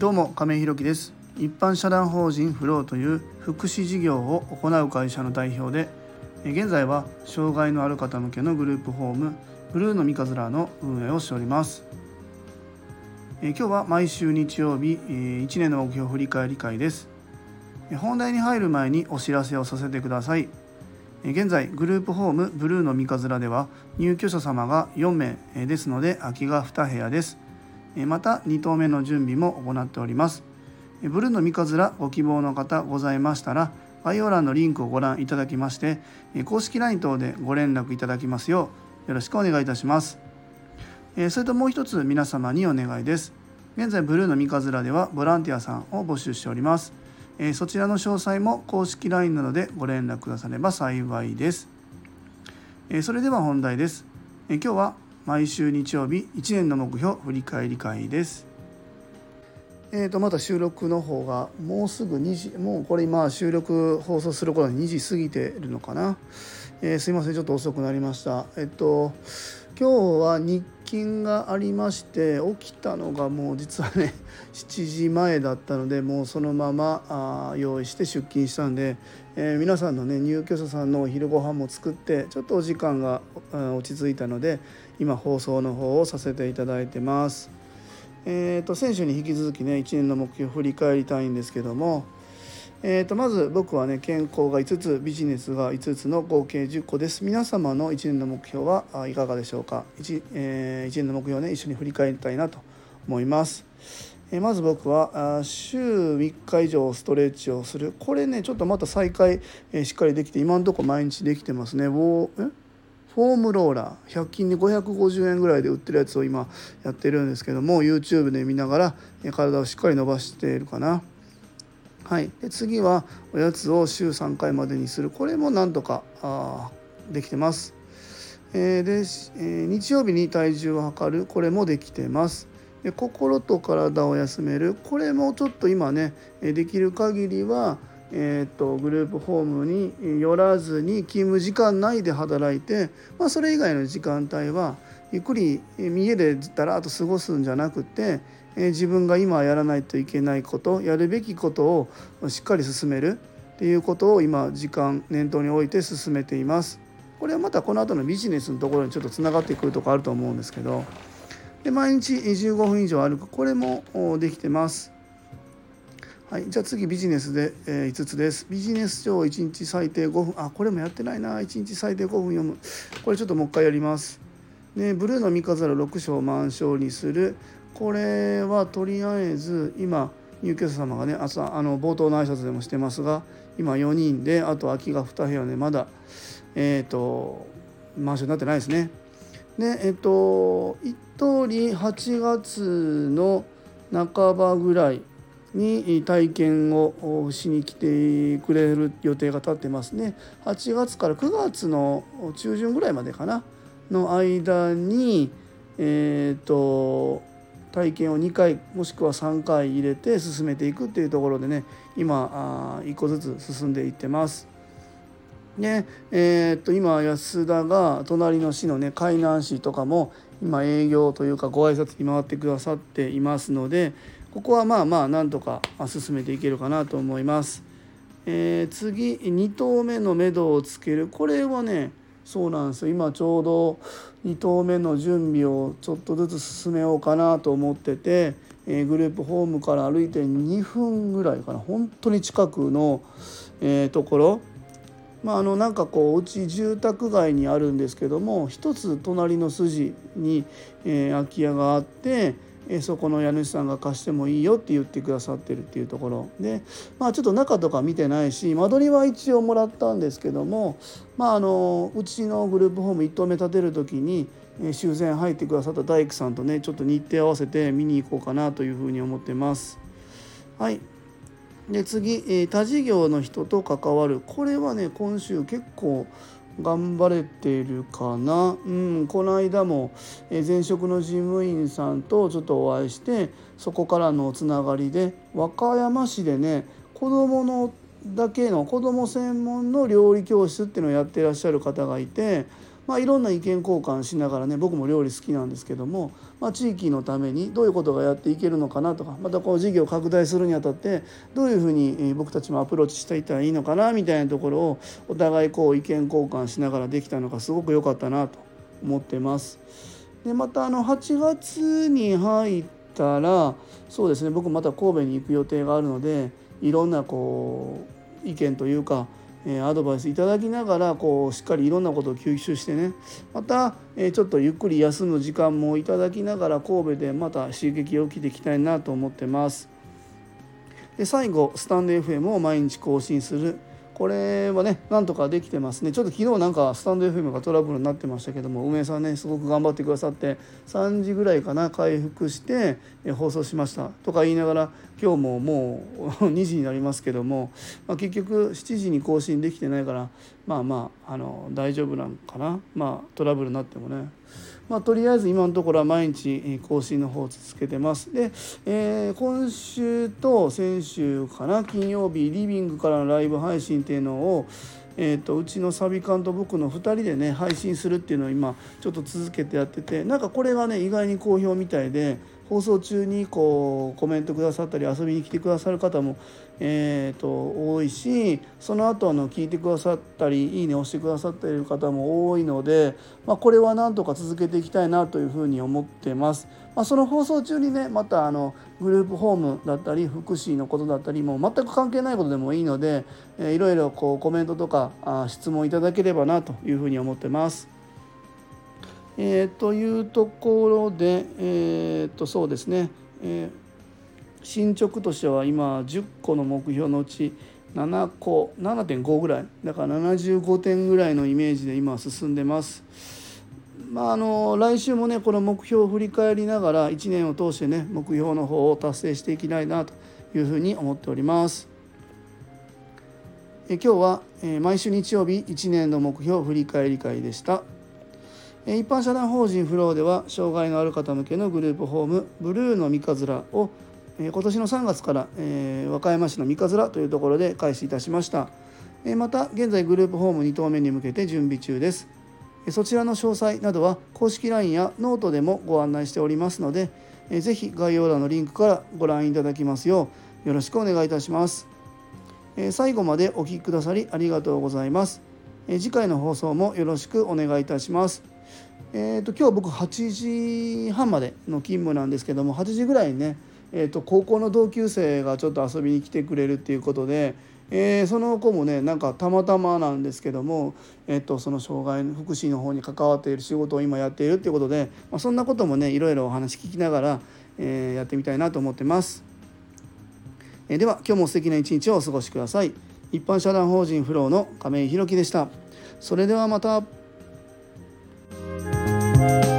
どうも亀井弘樹です。一般社団法人フローという福祉事業を行う会社の代表で現在は障害のある方向けのグループホームブルーの三日面の運営をしております。今日は毎週日曜日1年の目標振り返り会です。本題に入る前にお知らせをさせてください。現在グループホームブルーの三日面では入居者様が4名ですので空きが2部屋です。また2棟目の準備も行っております。ブルーの三日面ご希望の方ございましたら概要欄のリンクをご覧いただきまして公式 LINE 等でご連絡いただきますようよろしくお願いいたします。それともう一つ皆様にお願いです。現在ブルーの三日面ではボランティアさんを募集しております。そちらの詳細も公式 LINE などでご連絡くだされば幸いです。それでは本題です。今日は毎週日曜日1年の目標振り返り会です。えー、とまた収録の方がもうすぐ2時もうこれ今収録放送する頃に2時過ぎてるのかな、えー、すいませんちょっと遅くなりました。えっと今日は日勤がありまして起きたのがもう実はね 7時前だったのでもうそのままあ用意して出勤したんで、えー、皆さんのね入居者さんのお昼ご飯も作ってちょっとお時間が落ち着いたので今放送の方をさせていただいてます。えーと、選手に引き続きね1年の目標を振り返りたいんですけども、えーと、まず僕はね健康が5つビジネスが5つの合計10個です皆様の1年の目標はいかがでしょうか？1,、えー、1年の目標をね一緒に振り返りたいなと思います。えー、まず僕は週3日以上ストレッチをするこれねちょっとまた再開、えー、しっかりできて今のとこ毎日できてますね。え？フォームローラー100均で550円ぐらいで売ってるやつを今やってるんですけども YouTube で見ながら体をしっかり伸ばしているかな。はい、で次はおやつを週3回までにするこれもなんとかあできてます。えー、で、えー、日曜日に体重を測るこれもできてます。で心と体を休めるこれもちょっと今ねできる限りはえーと、グループホームに寄らずに勤務時間内で働いて、まあ、それ以外の時間帯はゆっくり家でだらっと過ごすんじゃなくて、えー、自分が今やらないといけないことやるべきことをしっかり進めるっていうことを今時間念頭に置いて進めています。これはまたこの後のビジネスのところにちょっとつながってくるとこあると思うんですけどで毎日15分以上歩くこれもできてます。はい、じゃあ次ビジネスで、えー、5つです。ビジネス書を1日最低5分、あ、これもやってないな、1日最低5分読む。これちょっともう一回やります。で、ブルーの三日皿6章満章にする。これはとりあえず今、入居者様がね、朝、あの冒頭の挨拶でもしてますが、今4人で、あと空きが2部屋で、まだ、えっ、ー、と、満章になってないですね。で、えっ、ー、と、1通り8月の半ばぐらい、に体験をしに来てくれる予定が立ってますね8月から9月の中旬ぐらいまでかなの間にえっ、ー、と体験を2回もしくは3回入れて進めていくっていうところでね今あ1個ずつ進んでいってます。でえー、っと今安田が隣の市のね海南市とかも今営業というかご挨拶に回ってくださっていますのでここはまあまあなんとか進めていけるかなと思います。えー、次2投目の目処をつける。これはねそうなんですよ。今ちょうど2投目の準備をちょっとずつ進めようかなと思ってて、えー、グループホームから歩いて2分ぐらいかな。本当に近くの、えー、ところ。まあ、あのなんかこううち住宅街にあるんですけども一つ隣の筋に、えー、空き家があってえそこの家主さんが貸してもいいよって言ってくださってるっていうところ。でまあちょっと中とか見てないし間取りは一応もらったんですけどもまああのうちのグループホーム1棟目建てる時に修繕入ってくださった大工さんとねちょっと日程合わせて見に行こうかなというふうに思ってます。はい。で次え他事業の人と関わる。これはね今週結構頑張れているかな、うん、この間も前職の事務員さんとちょっとお会いしてそこからのつながりで和歌山市でね子どものだけの子ども専門の料理教室っていうのをやってらっしゃる方がいて、まあ、いろんな意見交換しながらね僕も料理好きなんですけども、まあ、地域のためにどういうことがやっていけるのかなとかまたこう事業を拡大するにあたってどういうふうに僕たちもアプローチしていったらいいのかなみたいなところをお互いこう意見交換しながらできたのがすごく良かったなと思ってます。でまたあの8月に入ったらそうですね僕また神戸に行く予定があるのでいろんなこう意見というかアドバイスいただきながらこうしっかりいろんなことを吸収してねまた、えちょっとゆっくり休む時間もいただきながら神戸でまた刺激を受けていきたいなと思ってます。で最後スタンド FM を毎日更新するこれはねなんとかできてますね。ちょっと昨日なんかスタンド FM がトラブルになってましたけども梅さんねすごく頑張ってくださって3時ぐらいかな回復して放送しました。とか言いながら今日ももう 2時になりますけども、まあ、結局7時に更新できてないからまあまああの大丈夫なんかな？まあトラブルになってもね。まあ、とりあえず今のところは毎日更新の方を続けてます。で、えー、今週と先週かな？金曜日リビングからのライブ配信っていうのをえーと、うちのサビ缶と僕の2人でね配信するっていうのを今ちょっと続けてやっててなんかこれがね意外に好評みたいで放送中にこうコメントくださったり遊びに来てくださる方も、えーと、多いしその後あの聞いてくださったりいいね押してくださっている方も多いので、まあ、これはなんとか続けていきたいなというふうに思ってます。まあ、その放送中にねまたあのグループホームだったり福祉のことだったりも全く関係ないことでもいいので、えー、いろいろこうコメントとかあ質問いただければなというふうに思ってます。えー、というところで、えー、とそうですね、えー、進捗としては今10個の目標のうち7個7.5ぐらいだから75点ぐらいのイメージで今進んでます。まあ、あの来週もねこの目標を振り返りながら1年を通してね目標の方を達成していきたいなというふうに思っております。え今日は、え毎週日曜日1年の目標振り返り会でした。一般社団法人フローでは障害のある方向けのグループホームブルーの三葛を今年の3月から和歌山市の三葛というところで開始いたしました。また現在グループホーム2棟目に向けて準備中です。そちらの詳細などは公式 LINE やノートでもご案内しておりますので是非概要欄のリンクからご覧いただきますようよろしくお願いいたします。最後までお聴きくださりありがとうございます。次回の放送もよろしくお願いいたします。えーと、今日僕8時半までの勤務なんですけども8時ぐらいにね、えーと、高校の同級生がちょっと遊びに来てくれるっていうことで、えー、その子もねなんかたまたまなんですけども、えーと、その障害の福祉の方に関わっている仕事を今やっているっていうことで、まあ、そんなこともねいろいろお話聞きながら、えー、やってみたいなと思ってます。えー、では今日も素敵な一日をお過ごしください。一般社団法人フローの亀井弘樹でした。それではまた。thank you